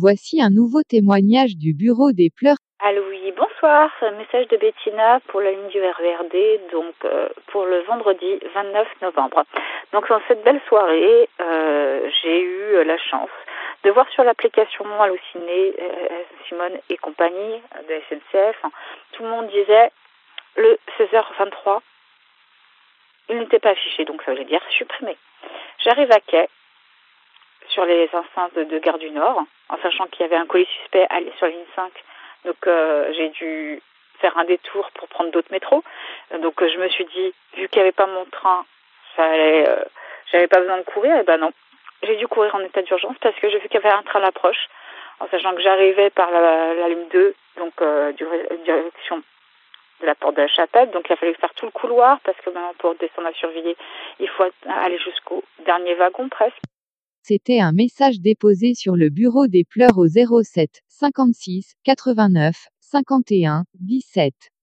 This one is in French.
Voici un nouveau témoignage du Bureau des pleurs. Allô, oui, bonsoir. Message de Bettina pour la ligne du RVRD, donc euh, pour le vendredi 29 novembre. Donc dans cette belle soirée, euh, j'ai eu la chance de voir sur l'application Halluciné, euh, Simone et compagnie de SNCF, tout le monde disait le 16h23, il n'était pas affiché, donc ça veut dire supprimé. J'arrive à quai, sur les instances de, Gare du Nord, en sachant qu'il y avait un colis suspect sur la ligne 5. Donc euh, j'ai dû faire un détour pour prendre d'autres métros. Donc euh, je me suis dit, vu qu'il n'y avait pas mon train, euh, j'avais pas besoin de courir. Et ben non, j'ai dû courir en état d'urgence parce que j'ai vu qu'il y avait un train à l'approche, en sachant que j'arrivais par la, ligne 2, donc direction de la porte de la chapelle. Donc il a fallu faire tout le couloir parce que maintenant pour descendre à Survilliers, il faut aller jusqu'au dernier wagon presque. C'était un message déposé sur le bureau des pleurs au 07 56 89 51 17.